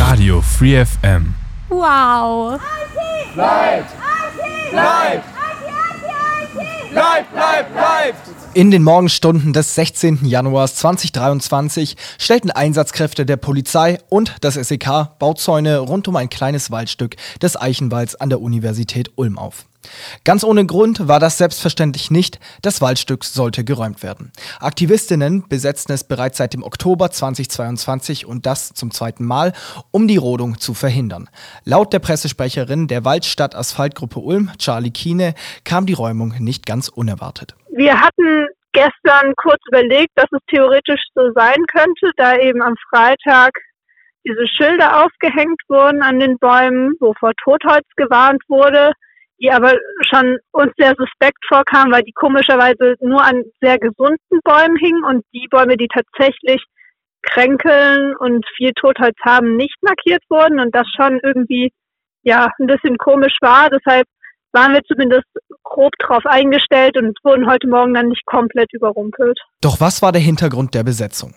Radio Free FM. Wow. Bleibt! Bleibt! Bleibt, bleibt, bleibt! In den Morgenstunden des 16. Januars 2023 stellten Einsatzkräfte der Polizei und das SEK Bauzäune rund um ein kleines Waldstück des Eichenwalds an der Universität Ulm auf. Ganz ohne Grund war das selbstverständlich nicht, das Waldstück sollte geräumt werden. Aktivistinnen besetzten es bereits seit dem Oktober 2022 und das zum zweiten Mal, um die Rodung zu verhindern. Laut der Pressesprecherin der Waldstadt Asphaltgruppe Ulm, Charlie Kiene, kam die Räumung nicht ganz unerwartet. Wir hatten gestern kurz überlegt, dass es theoretisch so sein könnte, da eben am Freitag diese Schilder aufgehängt wurden an den Bäumen, wo vor Totholz gewarnt wurde die aber schon uns sehr suspekt vorkam, weil die komischerweise nur an sehr gesunden Bäumen hingen und die Bäume, die tatsächlich kränkeln und viel Totholz haben, nicht markiert wurden und das schon irgendwie ja ein bisschen komisch war. Deshalb waren wir zumindest grob drauf eingestellt und wurden heute Morgen dann nicht komplett überrumpelt. Doch was war der Hintergrund der Besetzung?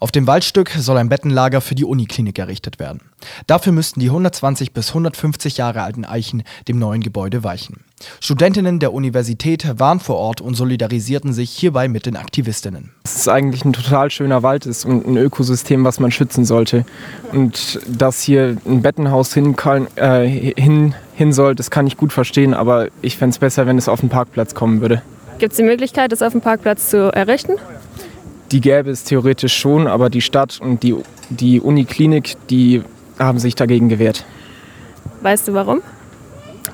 Auf dem Waldstück soll ein Bettenlager für die Uniklinik errichtet werden. Dafür müssten die 120 bis 150 Jahre alten Eichen dem neuen Gebäude weichen. Studentinnen der Universität waren vor Ort und solidarisierten sich hierbei mit den Aktivistinnen. Es ist eigentlich ein total schöner Wald ist und ein Ökosystem, was man schützen sollte. Und dass hier ein Bettenhaus hin, kann, äh, hin, hin soll, das kann ich gut verstehen, aber ich fände es besser, wenn es auf den Parkplatz kommen würde. Gibt es die Möglichkeit, das auf dem Parkplatz zu errichten? Die gäbe es theoretisch schon, aber die Stadt und die, die Uniklinik, die haben sich dagegen gewehrt. Weißt du warum?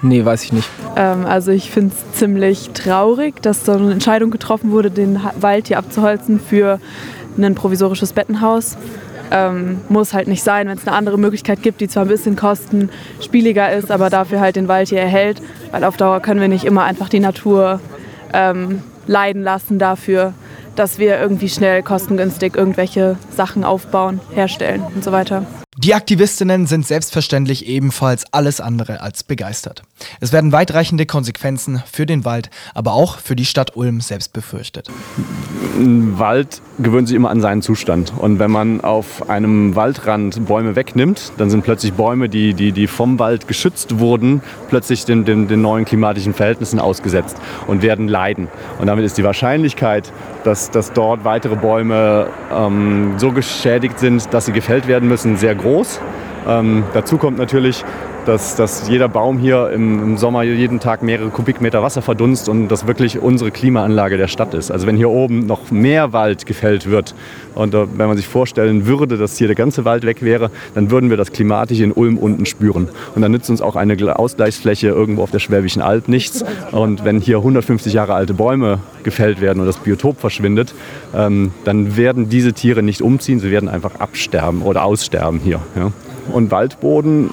Nee, weiß ich nicht. Ähm, also ich finde es ziemlich traurig, dass so eine Entscheidung getroffen wurde, den Wald hier abzuholzen für ein provisorisches Bettenhaus. Ähm, muss halt nicht sein, wenn es eine andere Möglichkeit gibt, die zwar ein bisschen kostenspieliger ist, aber dafür halt den Wald hier erhält. Weil auf Dauer können wir nicht immer einfach die Natur ähm, leiden lassen dafür, dass wir irgendwie schnell kostengünstig irgendwelche Sachen aufbauen, herstellen und so weiter. Die Aktivistinnen sind selbstverständlich ebenfalls alles andere als begeistert. Es werden weitreichende Konsequenzen für den Wald, aber auch für die Stadt Ulm selbst befürchtet. Ein Wald gewöhnt sich immer an seinen Zustand. Und wenn man auf einem Waldrand Bäume wegnimmt, dann sind plötzlich Bäume, die, die, die vom Wald geschützt wurden, plötzlich den, den, den neuen klimatischen Verhältnissen ausgesetzt und werden leiden. Und damit ist die Wahrscheinlichkeit, dass, dass dort weitere Bäume ähm, so geschädigt sind, dass sie gefällt werden müssen, sehr groß groß. Ähm, dazu kommt natürlich, dass, dass jeder Baum hier im, im, Sommer jeden Tag mehrere Kubikmeter Wasser verdunst und das wirklich unsere Klimaanlage der Stadt ist. Also wenn hier oben noch mehr Wald gefällt wird und äh, wenn man sich vorstellen würde, dass hier der ganze Wald weg wäre, dann würden wir das klimatisch in Ulm unten spüren. Und dann nützt uns auch eine Ausgleichsfläche irgendwo auf der Schwäbischen Alb nichts. Und wenn hier 150 Jahre alte Bäume gefällt werden und das Biotop verschwindet, ähm, dann werden diese Tiere nicht umziehen, sie werden einfach absterben oder aussterben hier. Ja. Und Waldboden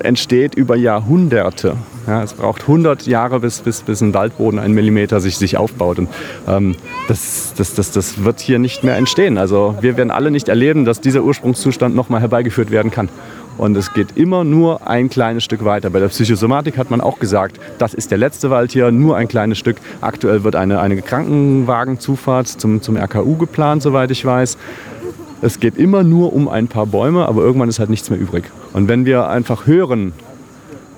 entsteht über Jahrhunderte. Ja, es braucht 100 Jahre, bis, bis, bis ein Waldboden ein Millimeter sich, sich aufbaut. Und ähm, das, das, das, das wird hier nicht mehr entstehen. Also wir werden alle nicht erleben, dass dieser Ursprungszustand nochmal herbeigeführt werden kann. Und es geht immer nur ein kleines Stück weiter. Bei der Psychosomatik hat man auch gesagt, das ist der letzte Wald hier, nur ein kleines Stück. Aktuell wird eine, eine Krankenwagenzufahrt zum, zum RKU geplant, soweit ich weiß. Es geht immer nur um ein paar Bäume, aber irgendwann ist halt nichts mehr übrig. Und wenn wir einfach hören,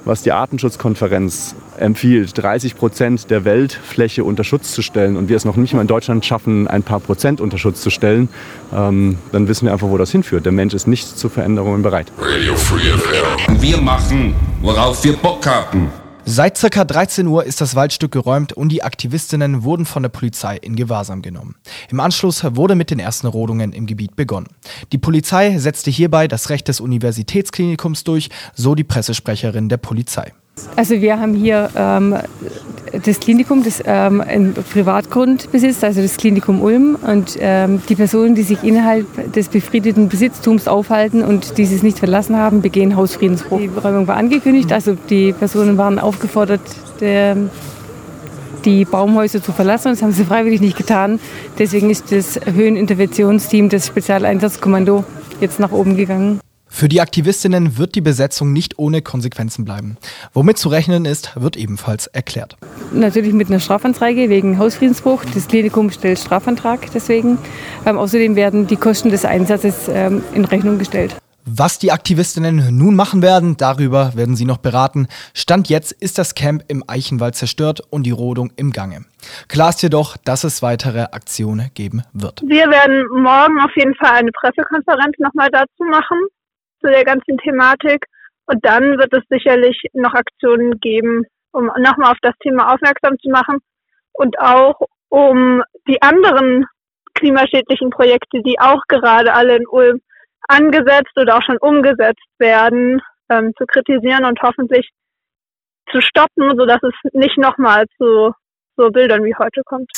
was die Artenschutzkonferenz empfiehlt, 30 Prozent der Weltfläche unter Schutz zu stellen und wir es noch nicht mal in Deutschland schaffen, ein paar Prozent unter Schutz zu stellen, ähm, dann wissen wir einfach, wo das hinführt. Der Mensch ist nicht zu Veränderungen bereit. Radio Free FM. Wir machen, worauf wir Bock haben. Seit ca. 13 Uhr ist das Waldstück geräumt und die Aktivistinnen wurden von der Polizei in Gewahrsam genommen. Im Anschluss wurde mit den ersten Rodungen im Gebiet begonnen. Die Polizei setzte hierbei das Recht des Universitätsklinikums durch, so die Pressesprecherin der Polizei. Also wir haben hier ähm, das Klinikum, das ähm, ein Privatgrund besitzt, also das Klinikum Ulm. Und ähm, die Personen, die sich innerhalb des befriedeten Besitztums aufhalten und dieses nicht verlassen haben, begehen Hausfriedensbruch. Die Räumung war angekündigt, also die Personen waren aufgefordert, der, die Baumhäuser zu verlassen. Das haben sie freiwillig nicht getan. Deswegen ist das Höheninterventionsteam, das Spezialeinsatzkommando, jetzt nach oben gegangen. Für die Aktivistinnen wird die Besetzung nicht ohne Konsequenzen bleiben. Womit zu rechnen ist, wird ebenfalls erklärt. Natürlich mit einer Strafanzeige wegen Hausfriedensbruch. Das Klinikum stellt Strafantrag deswegen. Ähm, außerdem werden die Kosten des Einsatzes ähm, in Rechnung gestellt. Was die Aktivistinnen nun machen werden, darüber werden sie noch beraten. Stand jetzt ist das Camp im Eichenwald zerstört und die Rodung im Gange. Klar ist jedoch, dass es weitere Aktionen geben wird. Wir werden morgen auf jeden Fall eine Pressekonferenz nochmal dazu machen, zu der ganzen Thematik. Und dann wird es sicherlich noch Aktionen geben, um nochmal auf das Thema aufmerksam zu machen und auch um die anderen klimaschädlichen Projekte, die auch gerade alle in Ulm angesetzt oder auch schon umgesetzt werden, ähm, zu kritisieren und hoffentlich zu stoppen, sodass es nicht nochmal zu so Bildern wie heute kommt.